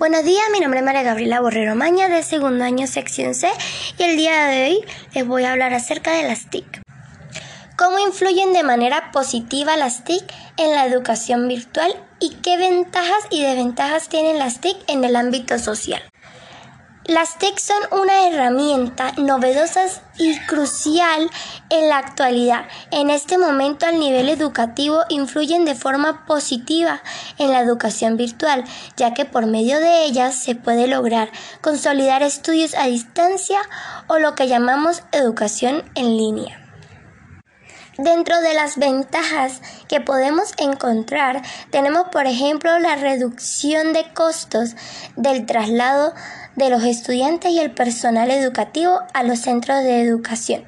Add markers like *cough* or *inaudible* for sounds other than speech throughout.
Buenos días, mi nombre es María Gabriela Borrero Maña de segundo año sección C y el día de hoy les voy a hablar acerca de las TIC. ¿Cómo influyen de manera positiva las TIC en la educación virtual y qué ventajas y desventajas tienen las TIC en el ámbito social? Las TIC son una herramienta novedosa y crucial en la actualidad. En este momento al nivel educativo influyen de forma positiva en la educación virtual, ya que por medio de ellas se puede lograr consolidar estudios a distancia o lo que llamamos educación en línea. Dentro de las ventajas que podemos encontrar tenemos por ejemplo la reducción de costos del traslado de los estudiantes y el personal educativo a los centros de educación.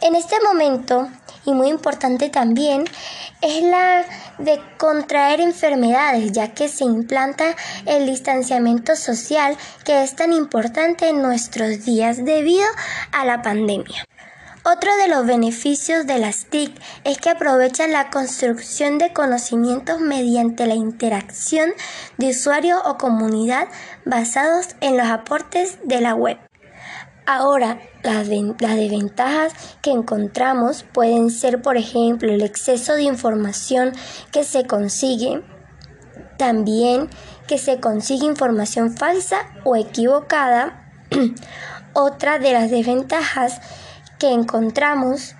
En este momento, y muy importante también, es la de contraer enfermedades, ya que se implanta el distanciamiento social que es tan importante en nuestros días debido a la pandemia. Otro de los beneficios de las TIC es que aprovechan la construcción de conocimientos mediante la interacción de usuario o comunidad basados en los aportes de la web. Ahora, las, desventajas que encontramos pueden ser, por ejemplo, el exceso de información que se consigue, también que se consigue información falsa o equivocada. *clears throat* Otra de las desventajas que encontramos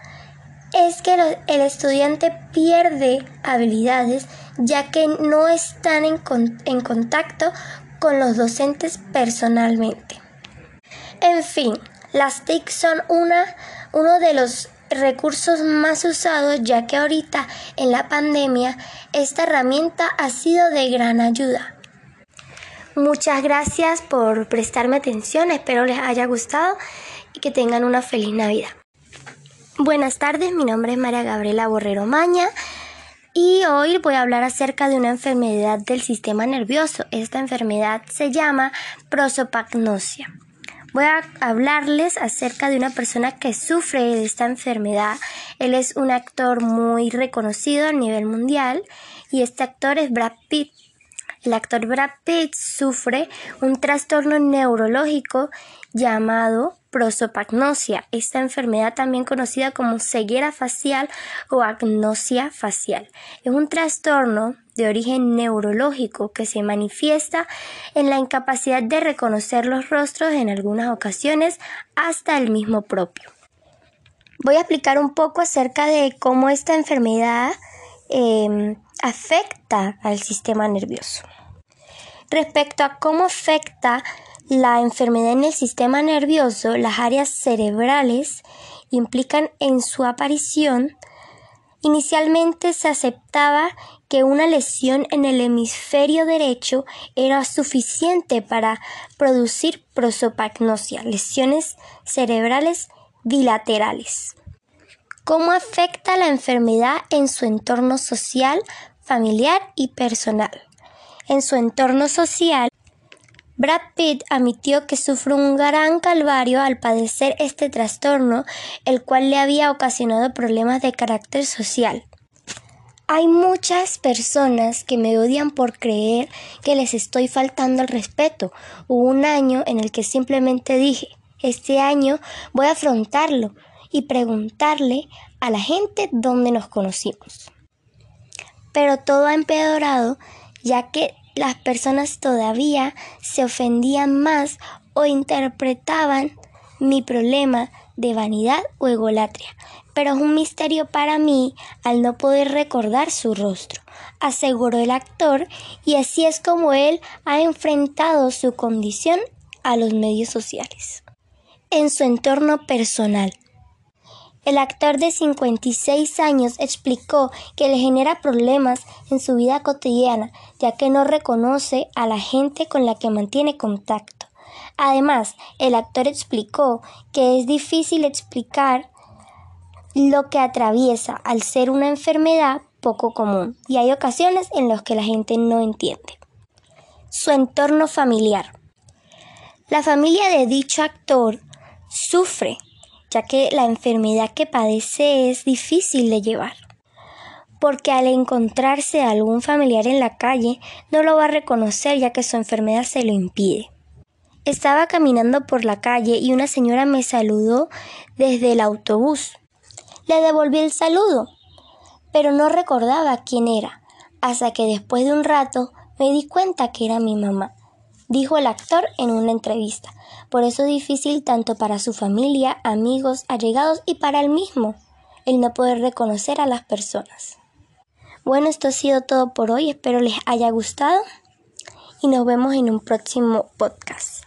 es que el estudiante pierde habilidades ya que no están en, contacto con los docentes personalmente. En fin, las TIC son una, uno de los recursos más usados ya que ahorita en la pandemia esta herramienta ha sido de gran ayuda. Muchas gracias por prestarme atención, espero les haya gustado y que tengan una feliz Navidad. Buenas tardes, mi nombre es María Gabriela Borrero Maña y hoy voy a hablar acerca de una enfermedad del sistema nervioso. Esta enfermedad se llama prosopagnosia. Voy a hablarles acerca de una persona que sufre de esta enfermedad. Él es un actor muy reconocido a nivel mundial y este actor es Brad Pitt. El actor Brad Pitt sufre un trastorno neurológico llamado prosopagnosia, esta enfermedad también conocida como ceguera facial o agnosia facial. Es un trastorno de origen neurológico que se manifiesta en la incapacidad de reconocer los rostros en algunas ocasiones hasta el mismo propio. Voy a explicar un poco acerca de cómo esta enfermedad em, afecta al sistema nervioso. Respecto a cómo afecta la enfermedad en el sistema nervioso, las áreas cerebrales implican en su aparición. Inicialmente se aceptaba que una lesión en el hemisferio derecho era suficiente para producir prosopagnosia, lesiones cerebrales bilaterales. ¿Cómo afecta la enfermedad en su entorno social, familiar y personal? En su entorno social, Brad Pitt admitió que sufrió un gran calvario al padecer este trastorno, el cual le había ocasionado problemas de carácter social. Hay muchas personas que me odian por creer que les estoy faltando el respeto. Hubo un año en el que simplemente dije, este año voy a afrontarlo y preguntarle a la gente dónde nos conocimos. Pero todo ha empeorado ya que las personas todavía se ofendían más o interpretaban mi problema de vanidad o egolatria. Pero es un misterio para mí al no poder recordar su rostro, aseguró el actor, y así es como él ha enfrentado su condición a los medios sociales. En su entorno personal, el actor de 56 años explicó que le genera problemas en su vida cotidiana, ya que no reconoce a la gente con la que mantiene contacto. Además, el actor explicó que es difícil explicar lo que atraviesa al ser una enfermedad poco común y hay ocasiones en las que la gente no entiende. Su entorno familiar. La familia de dicho actor sufre ya que la enfermedad que padece es difícil de llevar. porque al encontrarse a algún familiar en la calle no lo va a reconocer ya que su enfermedad se lo impide. Estaba caminando por la calle y una señora me saludó desde el autobús. Le devolví el saludo, pero no recordaba quién era, hasta que después de un rato me di cuenta que era mi mamá, dijo el actor en una entrevista. Por eso es difícil tanto para su familia, amigos, allegados y para él mismo el no poder reconocer a las personas. Bueno, esto ha sido todo por hoy, espero les haya gustado y nos vemos en un próximo podcast.